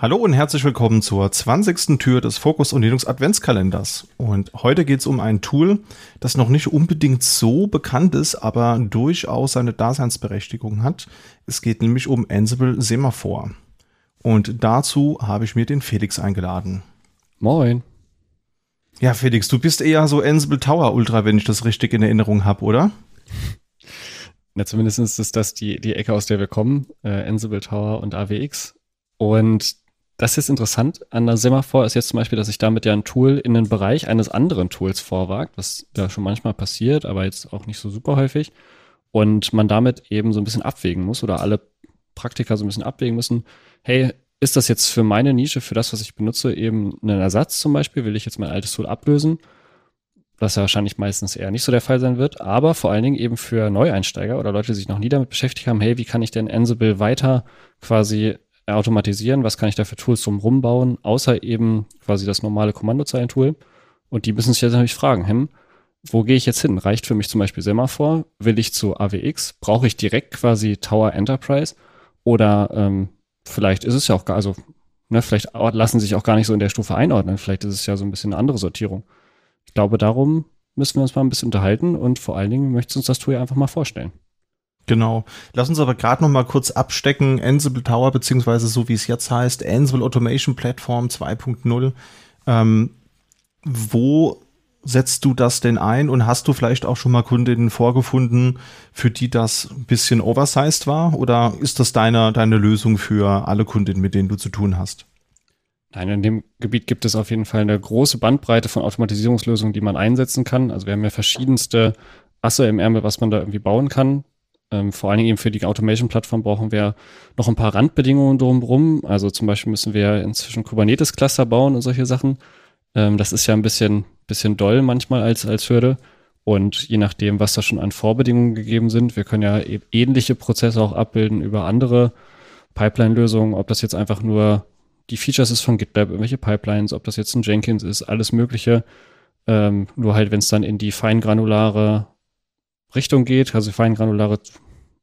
Hallo und herzlich willkommen zur 20. Tür des Fokus und Linux Adventskalenders. Und heute geht es um ein Tool, das noch nicht unbedingt so bekannt ist, aber durchaus seine Daseinsberechtigung hat. Es geht nämlich um Ansible Semaphore. Und dazu habe ich mir den Felix eingeladen. Moin. Ja, Felix, du bist eher so Ansible Tower Ultra, wenn ich das richtig in Erinnerung habe, oder? Na, zumindest ist das die, die Ecke, aus der wir kommen, äh, Ansible Tower und AWX. Und das ist interessant an der Semaphore ist jetzt zum Beispiel, dass sich damit ja ein Tool in den Bereich eines anderen Tools vorwagt, was da schon manchmal passiert, aber jetzt auch nicht so super häufig. Und man damit eben so ein bisschen abwägen muss oder alle Praktiker so ein bisschen abwägen müssen, hey, ist das jetzt für meine Nische, für das, was ich benutze, eben ein Ersatz zum Beispiel? Will ich jetzt mein altes Tool ablösen? Was ja wahrscheinlich meistens eher nicht so der Fall sein wird, aber vor allen Dingen eben für Neueinsteiger oder Leute, die sich noch nie damit beschäftigt haben, hey, wie kann ich denn Ansible weiter quasi automatisieren, was kann ich da für Tools drum rumbauen, außer eben quasi das normale Kommandozeilentool. Und die müssen sich jetzt natürlich fragen, hm, wo gehe ich jetzt hin? Reicht für mich zum Beispiel Semaphore? Will ich zu AWX? Brauche ich direkt quasi Tower Enterprise? Oder ähm, vielleicht ist es ja auch gar, also ne, vielleicht lassen sich auch gar nicht so in der Stufe einordnen. Vielleicht ist es ja so ein bisschen eine andere Sortierung. Ich glaube, darum müssen wir uns mal ein bisschen unterhalten und vor allen Dingen möchte uns das Tool einfach mal vorstellen. Genau. Lass uns aber gerade noch mal kurz abstecken. Ansible Tower, beziehungsweise so wie es jetzt heißt, Ansible Automation Platform 2.0. Ähm, wo setzt du das denn ein und hast du vielleicht auch schon mal Kundinnen vorgefunden, für die das ein bisschen oversized war? Oder ist das deine, deine Lösung für alle Kundinnen, mit denen du zu tun hast? Nein, in dem Gebiet gibt es auf jeden Fall eine große Bandbreite von Automatisierungslösungen, die man einsetzen kann. Also wir haben ja verschiedenste Asse im Ärmel, was man da irgendwie bauen kann. Ähm, vor allen Dingen eben für die Automation-Plattform brauchen wir noch ein paar Randbedingungen drumherum. Also zum Beispiel müssen wir inzwischen Kubernetes-Cluster bauen und solche Sachen. Ähm, das ist ja ein bisschen, bisschen doll manchmal als, als Hürde. Und je nachdem, was da schon an Vorbedingungen gegeben sind, wir können ja e ähnliche Prozesse auch abbilden über andere Pipeline-Lösungen, ob das jetzt einfach nur die Features ist von GitLab, irgendwelche Pipelines, ob das jetzt ein Jenkins ist, alles Mögliche. Ähm, nur halt, wenn es dann in die feingranulare Richtung geht, also feingranulare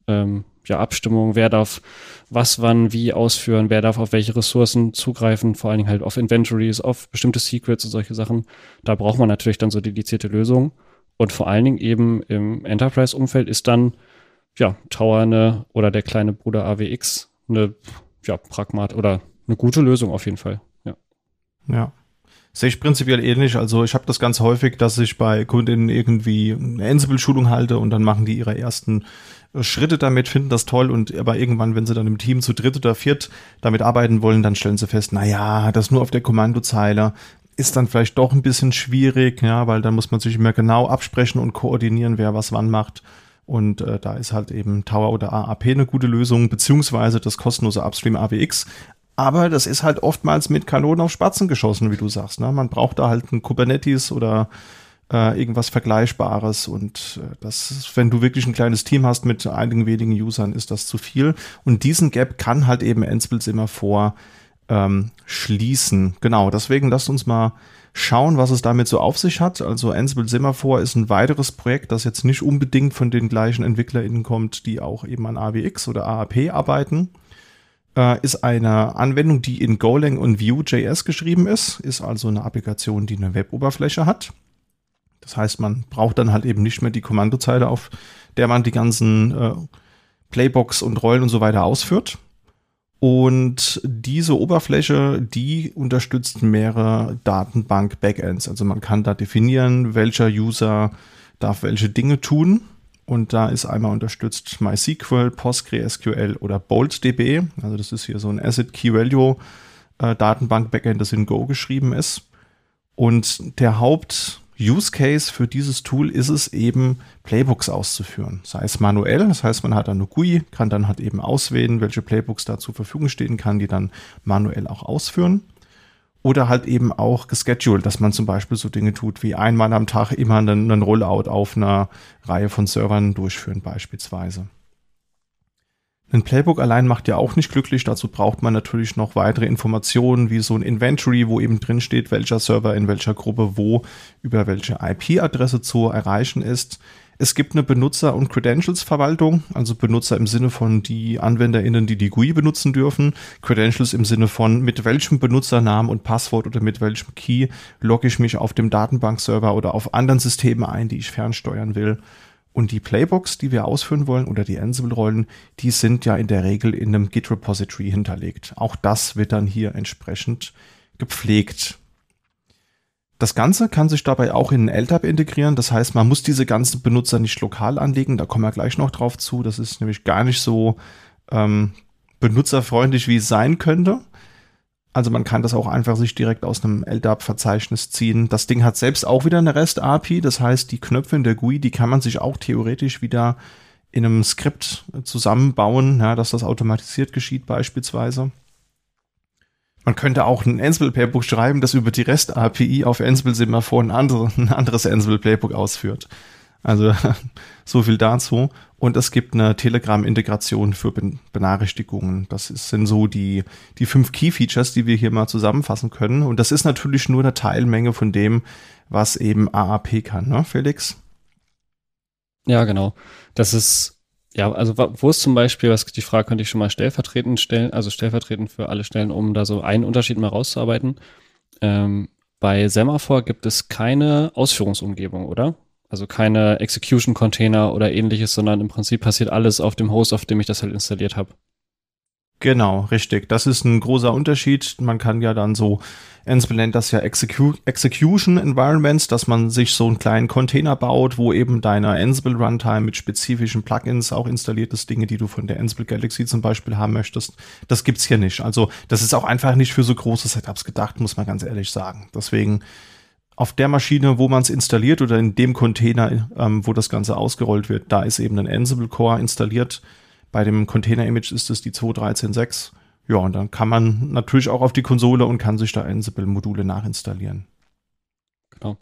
ähm, ja, Abstimmung, wer darf was, wann, wie ausführen, wer darf auf welche Ressourcen zugreifen, vor allen Dingen halt auf Inventories, auf bestimmte Secrets und solche Sachen. Da braucht man natürlich dann so dedizierte Lösungen. Und vor allen Dingen eben im Enterprise-Umfeld ist dann, ja, Tower eine, oder der kleine Bruder AWX eine, ja, Pragmat oder eine gute Lösung auf jeden Fall. Ja. Ja. Sehe ich prinzipiell ähnlich. Also ich habe das ganz häufig, dass ich bei Kundinnen irgendwie eine Ansible-Schulung halte und dann machen die ihre ersten äh, Schritte damit, finden das toll und aber irgendwann, wenn sie dann im Team zu dritt oder viert damit arbeiten wollen, dann stellen sie fest, na ja, das nur auf der Kommandozeile ist dann vielleicht doch ein bisschen schwierig, ja, weil dann muss man sich immer genau absprechen und koordinieren, wer was wann macht. Und äh, da ist halt eben Tower oder AAP eine gute Lösung, beziehungsweise das kostenlose Upstream AWX. Aber das ist halt oftmals mit Kanonen auf Spatzen geschossen, wie du sagst. Ne? Man braucht da halt ein Kubernetes oder äh, irgendwas Vergleichbares. Und äh, das, wenn du wirklich ein kleines Team hast mit einigen wenigen Usern, ist das zu viel. Und diesen Gap kann halt eben Ansible immer vor ähm, schließen. Genau, deswegen lasst uns mal schauen, was es damit so auf sich hat. Also Ansible Semaphore ist ein weiteres Projekt, das jetzt nicht unbedingt von den gleichen EntwicklerInnen kommt, die auch eben an AWX oder AAP arbeiten äh, ist eine Anwendung, die in Golang und Vue.js geschrieben ist, ist also eine Applikation, die eine Web-Oberfläche hat. Das heißt, man braucht dann halt eben nicht mehr die Kommandozeile, auf der man die ganzen äh, Playbox und Rollen und so weiter ausführt. Und diese Oberfläche, die unterstützt mehrere Datenbank-Backends. Also man kann da definieren, welcher User darf welche Dinge tun. Und da ist einmal unterstützt MySQL, PostgreSQL oder BoltDB. Also das ist hier so ein Asset Key Value äh, Datenbank Backend, das in Go geschrieben ist. Und der Haupt Use Case für dieses Tool ist es eben, Playbooks auszuführen. Sei es manuell, das heißt, man hat eine GUI, kann dann halt eben auswählen, welche Playbooks da zur Verfügung stehen, kann die dann manuell auch ausführen. Oder halt eben auch gescheduled, dass man zum Beispiel so Dinge tut wie einmal am Tag immer einen, einen Rollout auf einer Reihe von Servern durchführen beispielsweise. Ein Playbook allein macht ja auch nicht glücklich. Dazu braucht man natürlich noch weitere Informationen, wie so ein Inventory, wo eben drin steht, welcher Server in welcher Gruppe wo über welche IP-Adresse zu erreichen ist. Es gibt eine Benutzer- und Credentials-Verwaltung, also Benutzer im Sinne von die AnwenderInnen, die die GUI benutzen dürfen. Credentials im Sinne von mit welchem Benutzernamen und Passwort oder mit welchem Key logge ich mich auf dem Datenbankserver oder auf anderen Systemen ein, die ich fernsteuern will. Und die Playbooks, die wir ausführen wollen oder die Ansible-Rollen, die sind ja in der Regel in einem Git-Repository hinterlegt. Auch das wird dann hier entsprechend gepflegt. Das Ganze kann sich dabei auch in LDAP integrieren. Das heißt, man muss diese ganzen Benutzer nicht lokal anlegen. Da kommen wir gleich noch drauf zu. Das ist nämlich gar nicht so ähm, benutzerfreundlich, wie es sein könnte. Also man kann das auch einfach sich direkt aus einem LDAP-Verzeichnis ziehen. Das Ding hat selbst auch wieder eine REST-API. Das heißt, die Knöpfe in der GUI, die kann man sich auch theoretisch wieder in einem Skript zusammenbauen, ja, dass das automatisiert geschieht beispielsweise. Man könnte auch ein Ansible Playbook schreiben, das über die REST API auf Ansible Semaphore ein, andere, ein anderes Ansible Playbook ausführt. Also so viel dazu. Und es gibt eine Telegram-Integration für ben Benachrichtigungen. Das sind so die, die fünf Key-Features, die wir hier mal zusammenfassen können. Und das ist natürlich nur eine Teilmenge von dem, was eben AAP kann, ne, Felix? Ja, genau. Das ist ja, also wo ist zum Beispiel, was die Frage könnte ich schon mal stellvertretend stellen, also stellvertretend für alle Stellen, um da so einen Unterschied mal rauszuarbeiten. Ähm, bei Semaphore gibt es keine Ausführungsumgebung, oder? Also keine Execution-Container oder ähnliches, sondern im Prinzip passiert alles auf dem Host, auf dem ich das halt installiert habe. Genau, richtig. Das ist ein großer Unterschied. Man kann ja dann so, Ansible nennt das ja Execu Execution Environments, dass man sich so einen kleinen Container baut, wo eben deine Ansible Runtime mit spezifischen Plugins auch installiert ist, Dinge, die du von der Ansible Galaxy zum Beispiel haben möchtest. Das gibt's hier nicht. Also, das ist auch einfach nicht für so große Setups gedacht, muss man ganz ehrlich sagen. Deswegen, auf der Maschine, wo man es installiert oder in dem Container, ähm, wo das Ganze ausgerollt wird, da ist eben ein Ansible Core installiert bei dem Container-Image ist es die 2.13.6. Ja, und dann kann man natürlich auch auf die Konsole und kann sich da Ansible-Module nachinstallieren. Genau.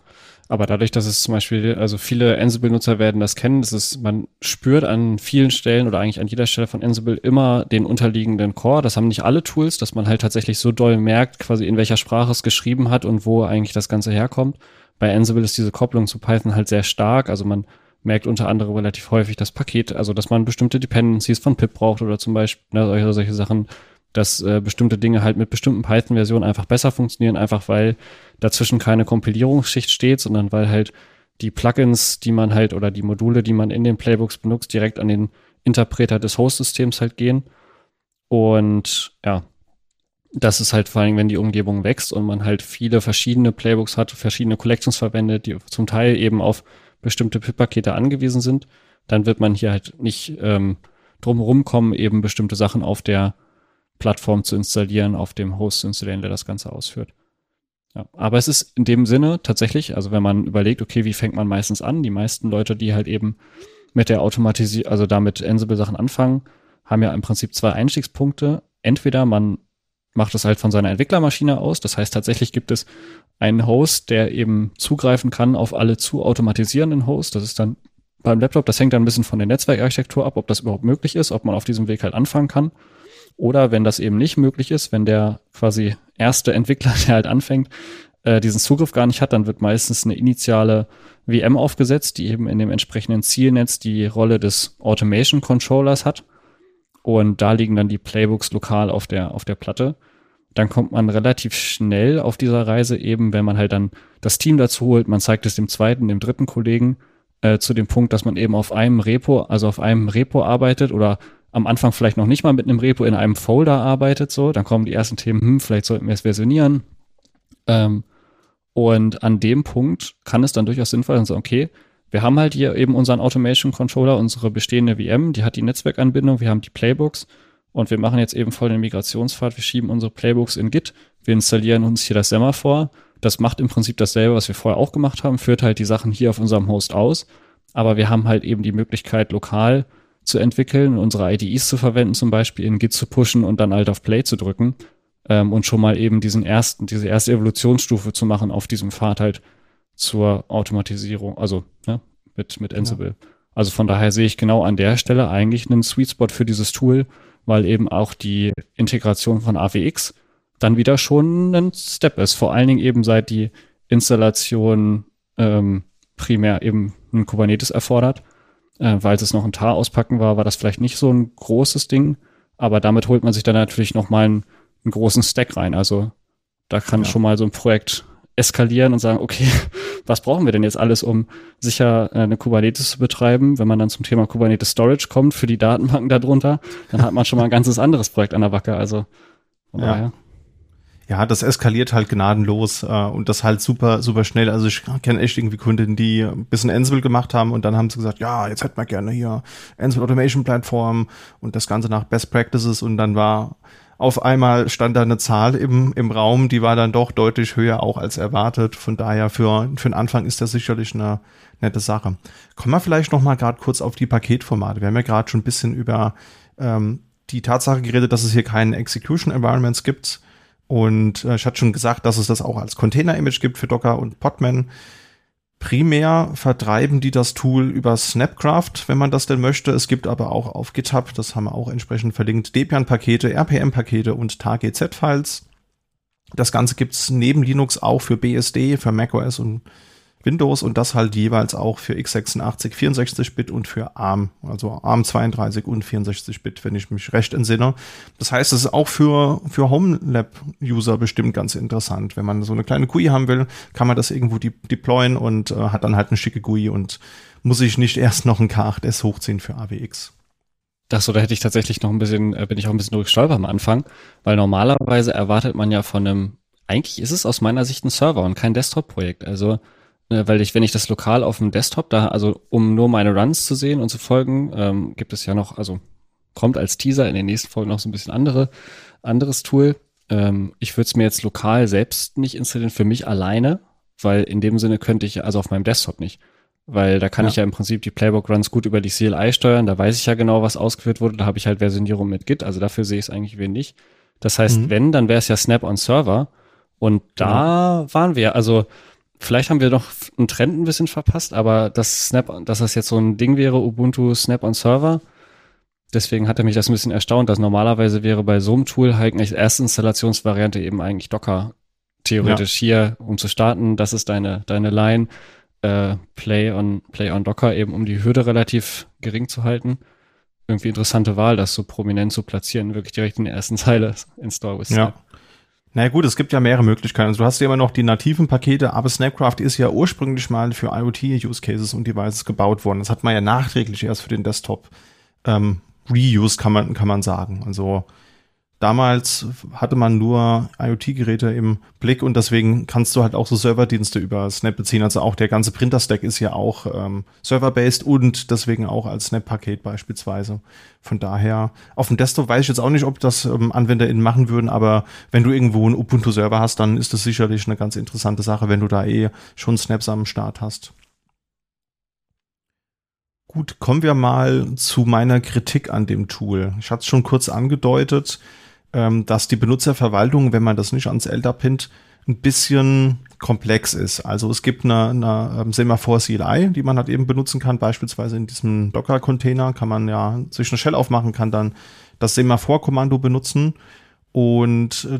Aber dadurch, dass es zum Beispiel, also viele Ansible-Nutzer werden das kennen, das ist, man spürt an vielen Stellen oder eigentlich an jeder Stelle von Ansible immer den unterliegenden Core. Das haben nicht alle Tools, dass man halt tatsächlich so doll merkt, quasi in welcher Sprache es geschrieben hat und wo eigentlich das Ganze herkommt. Bei Ansible ist diese Kopplung zu Python halt sehr stark. Also man merkt unter anderem relativ häufig das Paket, also dass man bestimmte Dependencies von pip braucht oder zum Beispiel ne, solche, solche Sachen, dass äh, bestimmte Dinge halt mit bestimmten Python-Versionen einfach besser funktionieren, einfach weil dazwischen keine Kompilierungsschicht steht, sondern weil halt die Plugins, die man halt oder die Module, die man in den Playbooks benutzt, direkt an den Interpreter des Host-Systems halt gehen. Und ja, das ist halt vor allem, wenn die Umgebung wächst und man halt viele verschiedene Playbooks hat, verschiedene Collections verwendet, die zum Teil eben auf bestimmte PIP-Pakete angewiesen sind, dann wird man hier halt nicht ähm, drum kommen, eben bestimmte Sachen auf der Plattform zu installieren, auf dem Host zu installieren, der das Ganze ausführt. Ja, aber es ist in dem Sinne tatsächlich, also wenn man überlegt, okay, wie fängt man meistens an? Die meisten Leute, die halt eben mit der Automatisierung, also damit Ansible-Sachen anfangen, haben ja im Prinzip zwei Einstiegspunkte. Entweder man macht es halt von seiner Entwicklermaschine aus, das heißt tatsächlich gibt es einen Host, der eben zugreifen kann auf alle zu automatisierenden Hosts. Das ist dann beim Laptop, das hängt dann ein bisschen von der Netzwerkarchitektur ab, ob das überhaupt möglich ist, ob man auf diesem Weg halt anfangen kann. Oder wenn das eben nicht möglich ist, wenn der quasi erste Entwickler, der halt anfängt, äh, diesen Zugriff gar nicht hat, dann wird meistens eine initiale VM aufgesetzt, die eben in dem entsprechenden Zielnetz die Rolle des Automation Controllers hat. Und da liegen dann die Playbooks lokal auf der, auf der Platte. Dann kommt man relativ schnell auf dieser Reise eben, wenn man halt dann das Team dazu holt, man zeigt es dem zweiten, dem dritten Kollegen, äh, zu dem Punkt, dass man eben auf einem Repo, also auf einem Repo arbeitet oder am Anfang vielleicht noch nicht mal mit einem Repo in einem Folder arbeitet, so, dann kommen die ersten Themen, hm, vielleicht sollten wir es versionieren. Ähm, und an dem Punkt kann es dann durchaus sinnvoll sein, so, okay, wir haben halt hier eben unseren Automation Controller, unsere bestehende VM, die hat die Netzwerkanbindung, wir haben die Playbooks und wir machen jetzt eben voll den Migrationspfad. Wir schieben unsere Playbooks in Git. Wir installieren uns hier das Semaphore. Das macht im Prinzip dasselbe, was wir vorher auch gemacht haben, führt halt die Sachen hier auf unserem Host aus. Aber wir haben halt eben die Möglichkeit, lokal zu entwickeln, unsere IDEs zu verwenden, zum Beispiel in Git zu pushen und dann halt auf Play zu drücken ähm, und schon mal eben diesen ersten, diese erste Evolutionsstufe zu machen auf diesem Pfad halt zur Automatisierung, also ne, mit, mit Ansible. Ja. Also von daher sehe ich genau an der Stelle eigentlich einen Sweet Spot für dieses Tool, weil eben auch die Integration von AWX dann wieder schon ein Step ist. Vor allen Dingen eben seit die Installation ähm, primär eben ein Kubernetes erfordert Äh, weil es noch ein Tar auspacken war, war das vielleicht nicht so ein großes Ding. Aber damit holt man sich dann natürlich noch mal einen, einen großen Stack rein. Also da kann ja. schon mal so ein Projekt eskalieren und sagen, okay, was brauchen wir denn jetzt alles, um sicher äh, eine Kubernetes zu betreiben? Wenn man dann zum Thema Kubernetes Storage kommt für die Datenbanken darunter, dann hat man schon mal ein ganzes anderes Projekt an der Wacke. Also von ja. daher. Ja, das eskaliert halt gnadenlos äh, und das halt super, super schnell. Also ich kenne echt irgendwie Kunden, die ein bisschen Ansible gemacht haben und dann haben sie gesagt, ja, jetzt hätten wir gerne hier Ansible Automation Plattform und das Ganze nach Best Practices und dann war auf einmal stand da eine Zahl im, im Raum, die war dann doch deutlich höher auch als erwartet. Von daher für, für den Anfang ist das sicherlich eine nette Sache. Kommen wir vielleicht noch mal gerade kurz auf die Paketformate. Wir haben ja gerade schon ein bisschen über ähm, die Tatsache geredet, dass es hier keine Execution Environments gibt. Und äh, ich hatte schon gesagt, dass es das auch als Container-Image gibt für Docker und Podman. Primär vertreiben die das Tool über Snapcraft, wenn man das denn möchte. Es gibt aber auch auf GitHub, das haben wir auch entsprechend verlinkt, Debian-Pakete, RPM-Pakete und TARGZ-Files. Das Ganze gibt's neben Linux auch für BSD, für macOS und Windows und das halt jeweils auch für x86 64-Bit und für ARM, also ARM 32 und 64-Bit, wenn ich mich recht entsinne. Das heißt, es ist auch für, für HomeLab-User bestimmt ganz interessant. Wenn man so eine kleine GUI haben will, kann man das irgendwo de deployen und äh, hat dann halt eine schicke GUI und muss ich nicht erst noch ein K8S hochziehen für AWX. Das oder hätte ich tatsächlich noch ein bisschen, äh, bin ich auch ein bisschen durchstolpert am Anfang, weil normalerweise erwartet man ja von einem, eigentlich ist es aus meiner Sicht ein Server und kein Desktop-Projekt. Also weil ich, wenn ich das lokal auf dem Desktop da, also um nur meine Runs zu sehen und zu folgen, ähm, gibt es ja noch, also kommt als Teaser in den nächsten Folgen noch so ein bisschen andere, anderes Tool. Ähm, ich würde es mir jetzt lokal selbst nicht installieren, für mich alleine, weil in dem Sinne könnte ich, also auf meinem Desktop nicht. Weil da kann ja. ich ja im Prinzip die Playbook-Runs gut über die CLI steuern, da weiß ich ja genau, was ausgeführt wurde, da habe ich halt Versionierung mit Git, also dafür sehe ich es eigentlich wenig. Das heißt, mhm. wenn, dann wäre es ja Snap on Server. Und da genau. waren wir, also vielleicht haben wir noch einen Trend ein bisschen verpasst, aber das Snap, dass das jetzt so ein Ding wäre, Ubuntu Snap on Server. Deswegen hat er mich das ein bisschen erstaunt, dass normalerweise wäre bei so einem Tool halt als erste Installationsvariante eben eigentlich Docker theoretisch ja. hier, um zu starten. Das ist deine, deine Line. Äh, Play on, Play on Docker, eben um die Hürde relativ gering zu halten. Irgendwie interessante Wahl, das so prominent zu platzieren, wirklich direkt in der ersten Zeile Install with Snap. Ja. Na gut, es gibt ja mehrere Möglichkeiten. Also du hast ja immer noch die nativen Pakete, aber Snapcraft ist ja ursprünglich mal für IoT-Use Cases und Devices gebaut worden. Das hat man ja nachträglich erst für den Desktop ähm, reused, kann man, kann man sagen. Also damals hatte man nur IoT-Geräte im Blick und deswegen kannst du halt auch so Serverdienste über Snap beziehen. Also auch der ganze Printer-Stack ist ja auch ähm, server-based und deswegen auch als Snap-Paket beispielsweise. Von daher, auf dem Desktop weiß ich jetzt auch nicht, ob das ähm, AnwenderInnen machen würden, aber wenn du irgendwo einen Ubuntu-Server hast, dann ist das sicherlich eine ganz interessante Sache, wenn du da eh schon Snaps am Start hast. Gut, kommen wir mal zu meiner Kritik an dem Tool. Ich hatte es schon kurz angedeutet ähm, dass die Benutzerverwaltung, wenn man das nicht ans LDAP pinnt, ein bisschen komplex ist. Also es gibt eine, eine ähm, Semaphore CLI, die man halt eben benutzen kann. Beispielsweise in diesem Docker-Container kann man ja sich eine Shell aufmachen, kann dann das Semaphore-Kommando benutzen. Und äh,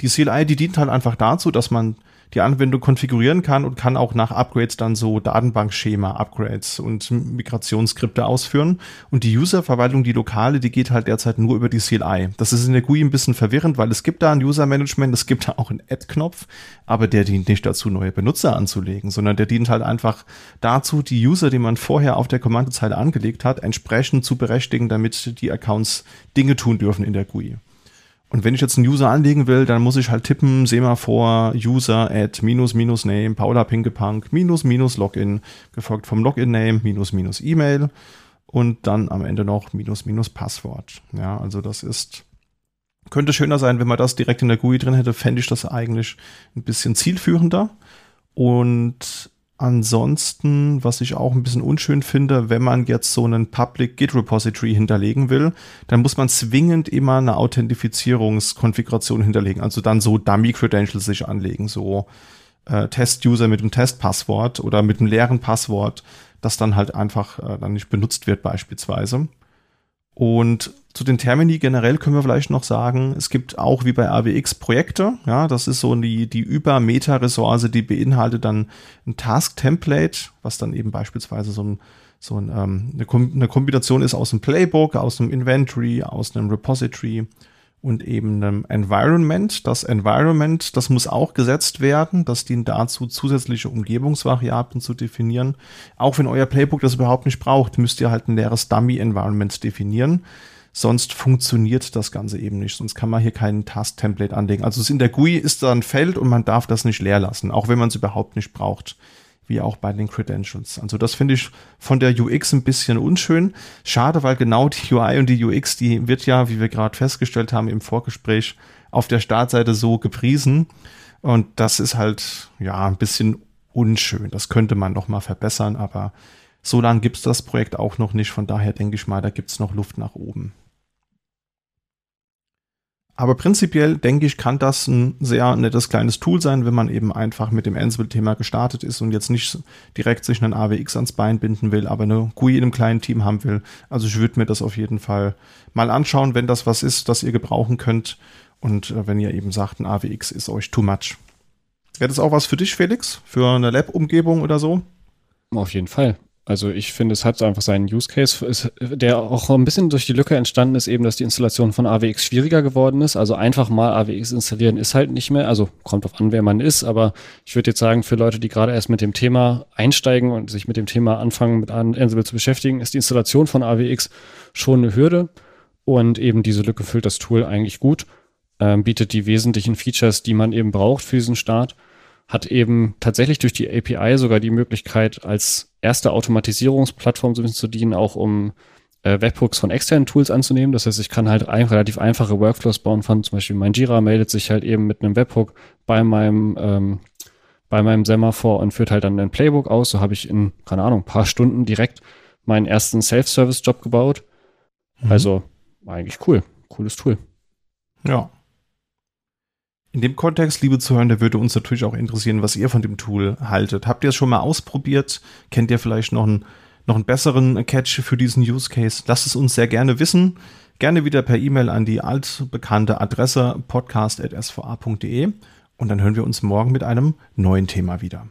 die CLI, die dient halt einfach dazu, dass man die Anwendung konfigurieren kann und kann auch nach Upgrades dann so Datenbankschema-Upgrades und Migrationsskripte ausführen. Und die User-Verwaltung, die lokale, die geht halt derzeit nur über die CLI. Das ist in der GUI ein bisschen verwirrend, weil es gibt da ein User-Management, es gibt da auch einen Add-Knopf, aber der dient nicht dazu, neue Benutzer anzulegen, sondern der dient halt einfach dazu, die User, die man vorher auf der Kommandozeile angelegt hat, entsprechend zu berechtigen, damit die Accounts Dinge tun dürfen in der GUI. Und wenn ich jetzt einen User anlegen will, dann muss ich halt tippen, Semaphore, User, Add, minus, minus Name, Paula Pinkepunk, minus, minus Login, gefolgt vom Login-Name, minus, minus E-Mail und dann am Ende noch minus, minus Passwort. Ja, also das ist, könnte schöner sein, wenn man das direkt in der GUI drin hätte, fände ich das eigentlich ein bisschen zielführender. Und Ansonsten, was ich auch ein bisschen unschön finde, wenn man jetzt so einen Public Git Repository hinterlegen will, dann muss man zwingend immer eine Authentifizierungskonfiguration hinterlegen. Also dann so Dummy Credentials sich anlegen, so äh, Test-User mit dem Test-Passwort oder mit einem leeren Passwort, das dann halt einfach äh, dann nicht benutzt wird beispielsweise. Und zu den Termini generell können wir vielleicht noch sagen, es gibt auch wie bei AWX Projekte, ja, das ist so die, die Über-Meta-Ressource, die beinhaltet dann ein Task-Template, was dann eben beispielsweise so ein, so ein, ähm, eine, Kom eine Kombination ist aus einem Playbook, aus einem Inventory, aus einem Repository und eben einem Environment. Das Environment, das muss auch gesetzt werden. Das dient dazu, zusätzliche Umgebungsvariablen zu definieren. Auch wenn euer Playbook das überhaupt nicht braucht, müsst ihr halt ein leeres Dummy-Environment definieren. Sonst funktioniert das Ganze eben nicht. Sonst kann man hier keinen Task-Template anlegen. Also in der GUI ist da ein Feld und man darf das nicht leer lassen, auch wenn man es überhaupt nicht braucht wie auch bei den Credentials. Also das finde ich von der UX ein bisschen unschön. Schade, weil genau die UI und die UX, die wird ja, wie wir gerade festgestellt haben im Vorgespräch, auf der Startseite so gepriesen. Und das ist halt, ja, ein bisschen unschön. Das könnte man noch mal verbessern, aber so lange gibt es das Projekt auch noch nicht. Von daher denke ich mal, da gibt es noch Luft nach oben. Aber prinzipiell denke ich, kann das ein sehr nettes kleines Tool sein, wenn man eben einfach mit dem Ansible-Thema gestartet ist und jetzt nicht direkt sich einen AWX ans Bein binden will, aber eine GUI in einem kleinen Team haben will. Also ich würde mir das auf jeden Fall mal anschauen, wenn das was ist, das ihr gebrauchen könnt. Und äh, wenn ihr eben sagt, ein AWX ist euch too much. Wäre das auch was für dich, Felix? Für eine Lab-Umgebung oder so? Auf jeden Fall. Also ich finde, es hat einfach seinen Use Case, der auch ein bisschen durch die Lücke entstanden ist, eben, dass die Installation von AWX schwieriger geworden ist. Also einfach mal AWX installieren ist halt nicht mehr. Also kommt auf an, wer man ist, aber ich würde jetzt sagen, für Leute, die gerade erst mit dem Thema einsteigen und sich mit dem Thema anfangen, mit Ansible zu beschäftigen, ist die Installation von AWX schon eine Hürde. Und eben diese Lücke füllt das Tool eigentlich gut, ähm, bietet die wesentlichen Features, die man eben braucht für diesen Start hat eben tatsächlich durch die API sogar die Möglichkeit, als erste Automatisierungsplattform so ein bisschen zu dienen, auch um äh, Webhooks von externen Tools anzunehmen. Das heißt, ich kann halt ein, relativ einfache Workflows bauen von zum Beispiel mein Jira meldet sich halt eben mit einem Webhook bei meinem ähm, bei meinem Semaphore und führt halt dann ein Playbook aus. So habe ich in, keine Ahnung, paar Stunden direkt meinen ersten Self-Service-Job gebaut. Mhm. Also eigentlich cool. Cooles Tool. Ja, in dem Kontext, liebe Zuhörer, würde uns natürlich auch interessieren, was ihr von dem Tool haltet. Habt ihr es schon mal ausprobiert? Kennt ihr vielleicht noch einen, noch einen besseren Catch für diesen Use Case? Lasst es uns sehr gerne wissen. Gerne wieder per E-Mail an die altbekannte Adresse podcast.sva.de und dann hören wir uns morgen mit einem neuen Thema wieder.